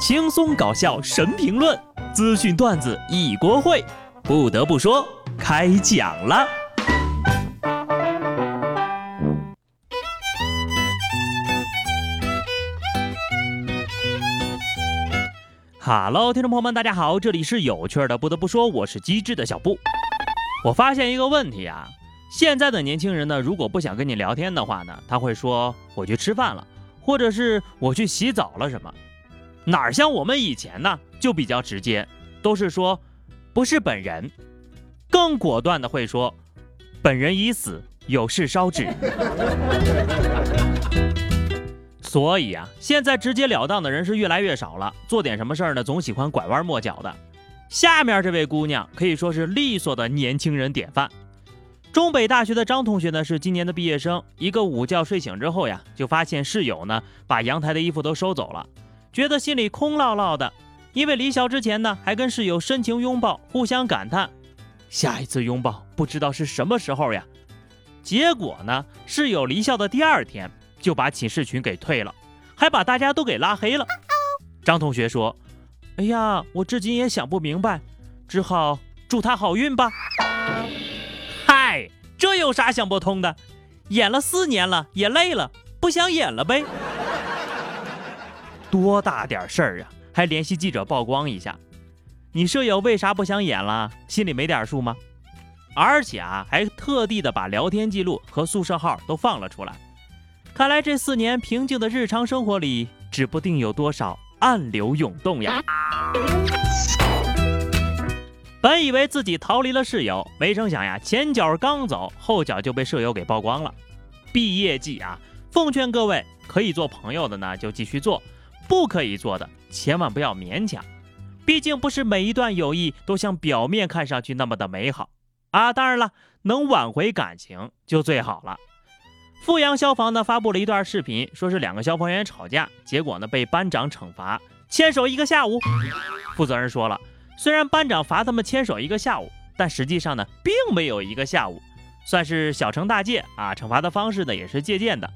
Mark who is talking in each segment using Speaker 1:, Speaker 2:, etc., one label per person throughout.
Speaker 1: 轻松搞笑神评论，资讯段子一锅烩。不得不说，开讲了。Hello，听众朋友们，大家好，这里是有趣的。不得不说，我是机智的小布。我发现一个问题啊，现在的年轻人呢，如果不想跟你聊天的话呢，他会说我去吃饭了，或者是我去洗澡了什么。哪像我们以前呢，就比较直接，都是说不是本人，更果断的会说本人已死，有事烧纸。所以啊，现在直截了当的人是越来越少了，做点什么事儿呢，总喜欢拐弯抹角的。下面这位姑娘可以说是利索的年轻人典范。中北大学的张同学呢，是今年的毕业生。一个午觉睡醒之后呀，就发现室友呢把阳台的衣服都收走了。觉得心里空落落的，因为离校之前呢，还跟室友深情拥抱，互相感叹，下一次拥抱不知道是什么时候呀。结果呢，室友离校的第二天就把寝室群给退了，还把大家都给拉黑了。张同学说：“哎呀，我至今也想不明白，只好祝他好运吧。”嗨，这有啥想不通的？演了四年了，也累了，不想演了呗。多大点事儿啊！还联系记者曝光一下，你舍友为啥不想演了？心里没点数吗？而且啊，还特地的把聊天记录和宿舍号都放了出来。看来这四年平静的日常生活里，指不定有多少暗流涌动呀！本以为自己逃离了室友，没成想呀，前脚刚走，后脚就被舍友给曝光了。毕业季啊，奉劝各位可以做朋友的呢，就继续做。不可以做的，千万不要勉强。毕竟不是每一段友谊都像表面看上去那么的美好啊！当然了，能挽回感情就最好了。阜阳消防呢发布了一段视频，说是两个消防员吵架，结果呢被班长惩罚牵手一个下午。负责人说了，虽然班长罚他们牵手一个下午，但实际上呢并没有一个下午，算是小惩大戒啊。惩罚的方式呢也是借鉴的，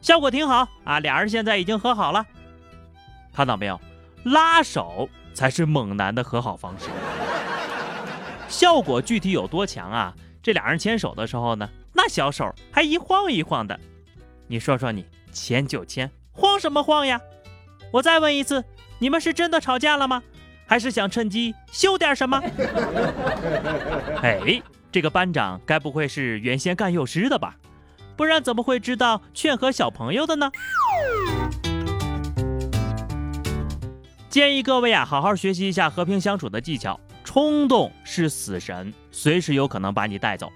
Speaker 1: 效果挺好啊。俩人现在已经和好了。看到没有，拉手才是猛男的和好方式。效果具体有多强啊？这俩人牵手的时候呢，那小手还一晃一晃的。你说说你，牵就牵，晃什么晃呀？我再问一次，你们是真的吵架了吗？还是想趁机秀点什么？哎，这个班长该不会是原先干幼师的吧？不然怎么会知道劝和小朋友的呢？建议各位啊，好好学习一下和平相处的技巧。冲动是死神，随时有可能把你带走。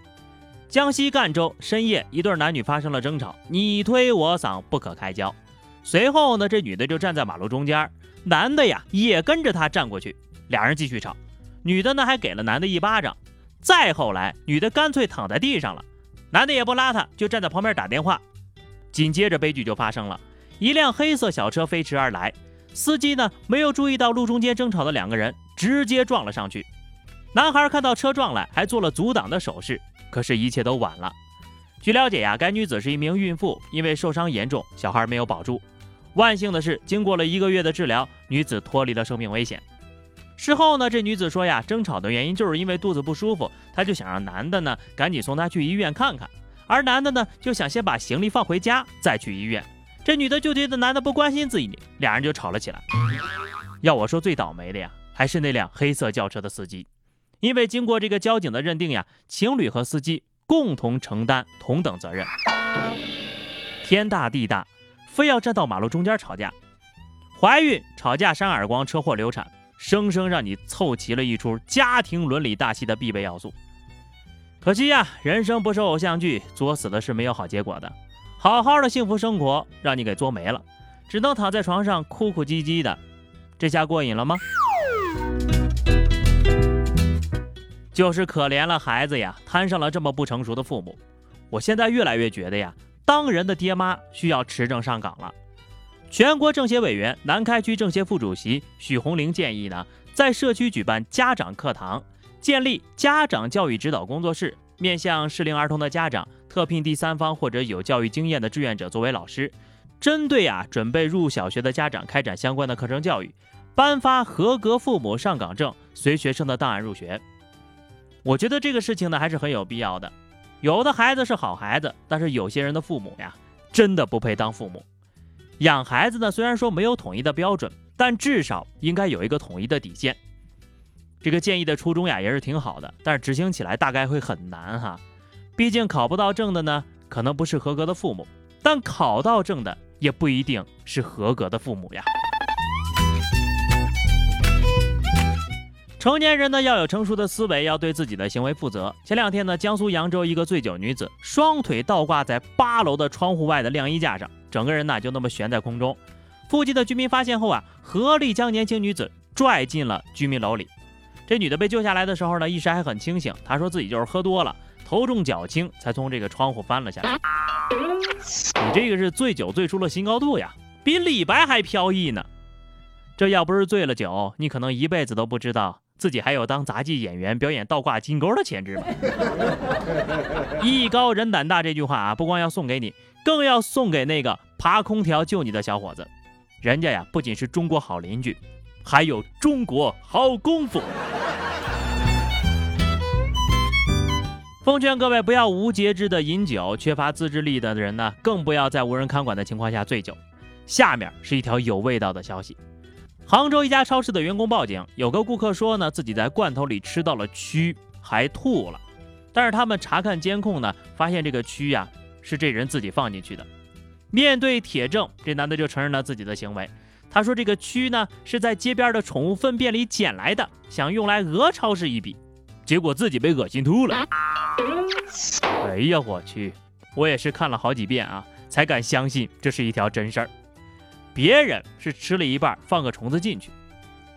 Speaker 1: 江西赣州深夜，一对男女发生了争吵，你推我搡，不可开交。随后呢，这女的就站在马路中间，男的呀也跟着她站过去，俩人继续吵。女的呢还给了男的一巴掌。再后来，女的干脆躺在地上了，男的也不拉她，就站在旁边打电话。紧接着悲剧就发生了，一辆黑色小车飞驰而来。司机呢没有注意到路中间争吵的两个人，直接撞了上去。男孩看到车撞来，还做了阻挡的手势，可是，一切都晚了。据了解呀，该女子是一名孕妇，因为受伤严重，小孩没有保住。万幸的是，经过了一个月的治疗，女子脱离了生命危险。事后呢，这女子说呀，争吵的原因就是因为肚子不舒服，她就想让男的呢赶紧送她去医院看看，而男的呢就想先把行李放回家，再去医院。这女的就觉得男的不关心自己，俩人就吵了起来。要我说，最倒霉的呀，还是那辆黑色轿车的司机，因为经过这个交警的认定呀，情侣和司机共同承担同等责任。天大地大，非要站到马路中间吵架，怀孕、吵架、扇耳光、车祸、流产，生生让你凑齐了一出家庭伦理大戏的必备要素。可惜呀，人生不是偶像剧，作死的是没有好结果的。好好的幸福生活让你给作没了，只能躺在床上哭哭唧唧的，这下过瘾了吗？就是可怜了孩子呀，摊上了这么不成熟的父母。我现在越来越觉得呀，当人的爹妈需要持证上岗了。全国政协委员、南开区政协副主席许红玲建议呢，在社区举办家长课堂，建立家长教育指导工作室，面向适龄儿童的家长。特聘第三方或者有教育经验的志愿者作为老师，针对啊准备入小学的家长开展相关的课程教育，颁发合格父母上岗证，随学生的档案入学。我觉得这个事情呢还是很有必要的。有的孩子是好孩子，但是有些人的父母呀，真的不配当父母。养孩子呢，虽然说没有统一的标准，但至少应该有一个统一的底线。这个建议的初衷呀，也是挺好的，但是执行起来大概会很难哈。毕竟考不到证的呢，可能不是合格的父母；但考到证的，也不一定是合格的父母呀。成年人呢要有成熟的思维，要对自己的行为负责。前两天呢，江苏扬州一个醉酒女子双腿倒挂在八楼的窗户外的晾衣架上，整个人呢就那么悬在空中。附近的居民发现后啊，合力将年轻女子拽进了居民楼里。这女的被救下来的时候呢，意识还很清醒。她说自己就是喝多了，头重脚轻，才从这个窗户翻了下来。你这个是醉酒醉出了新高度呀，比李白还飘逸呢。这要不是醉了酒，你可能一辈子都不知道。自己还有当杂技演员表演倒挂金钩的潜质吗？艺高人胆大这句话啊，不光要送给你，更要送给那个爬空调救你的小伙子。人家呀，不仅是中国好邻居，还有中国好功夫。奉劝各位不要无节制的饮酒，缺乏自制力的人呢，更不要在无人看管的情况下醉酒。下面是一条有味道的消息。杭州一家超市的员工报警，有个顾客说呢，自己在罐头里吃到了蛆，还吐了。但是他们查看监控呢，发现这个蛆呀是这人自己放进去的。面对铁证，这男的就承认了自己的行为。他说这个蛆呢是在街边的宠物粪便里捡来的，想用来讹超市一笔，结果自己被恶心吐了。哎呀，我去！我也是看了好几遍啊，才敢相信这是一条真事儿。别人是吃了一半，放个虫子进去，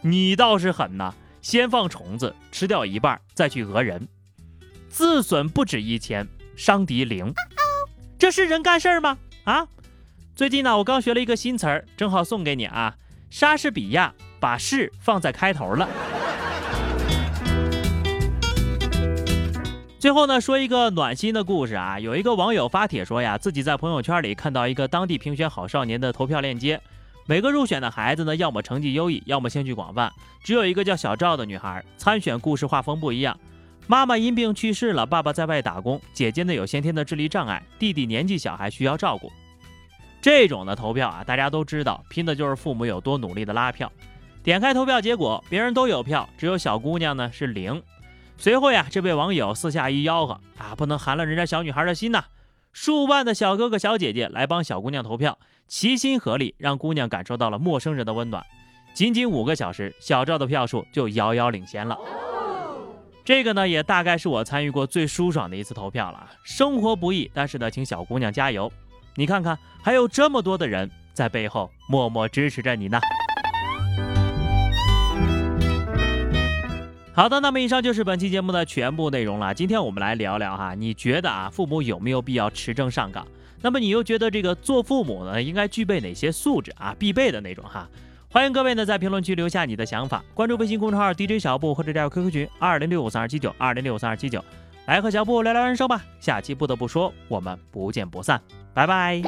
Speaker 1: 你倒是狠呐！先放虫子，吃掉一半，再去讹人，自损不止一千，伤敌零，这是人干事儿吗？啊！最近呢，我刚学了一个新词儿，正好送给你啊！莎士比亚把“是”放在开头了。最后呢，说一个暖心的故事啊。有一个网友发帖说呀，自己在朋友圈里看到一个当地评选好少年的投票链接，每个入选的孩子呢，要么成绩优异，要么兴趣广泛。只有一个叫小赵的女孩参选，故事画风不一样。妈妈因病去世了，爸爸在外打工，姐姐呢有先天的智力障碍，弟弟年纪小还需要照顾。这种的投票啊，大家都知道，拼的就是父母有多努力的拉票。点开投票结果，别人都有票，只有小姑娘呢是零。随后呀，这位网友私下一吆喝啊，不能寒了人家小女孩的心呐！数万的小哥哥小姐姐来帮小姑娘投票，齐心合力让姑娘感受到了陌生人的温暖。仅仅五个小时，小赵的票数就遥遥领先了。这个呢，也大概是我参与过最舒爽的一次投票了。生活不易，但是呢，请小姑娘加油！你看看，还有这么多的人在背后默默支持着你呢。好的，那么以上就是本期节目的全部内容了。今天我们来聊聊哈，你觉得啊，父母有没有必要持证上岗？那么你又觉得这个做父母呢，应该具备哪些素质啊？必备的那种哈？欢迎各位呢在评论区留下你的想法，关注微信公众号 DJ 小布或者加入 QQ 群二零六五三二七九二零六五三二七九，来和小布聊聊人生吧。下期不得不说，我们不见不散，拜拜。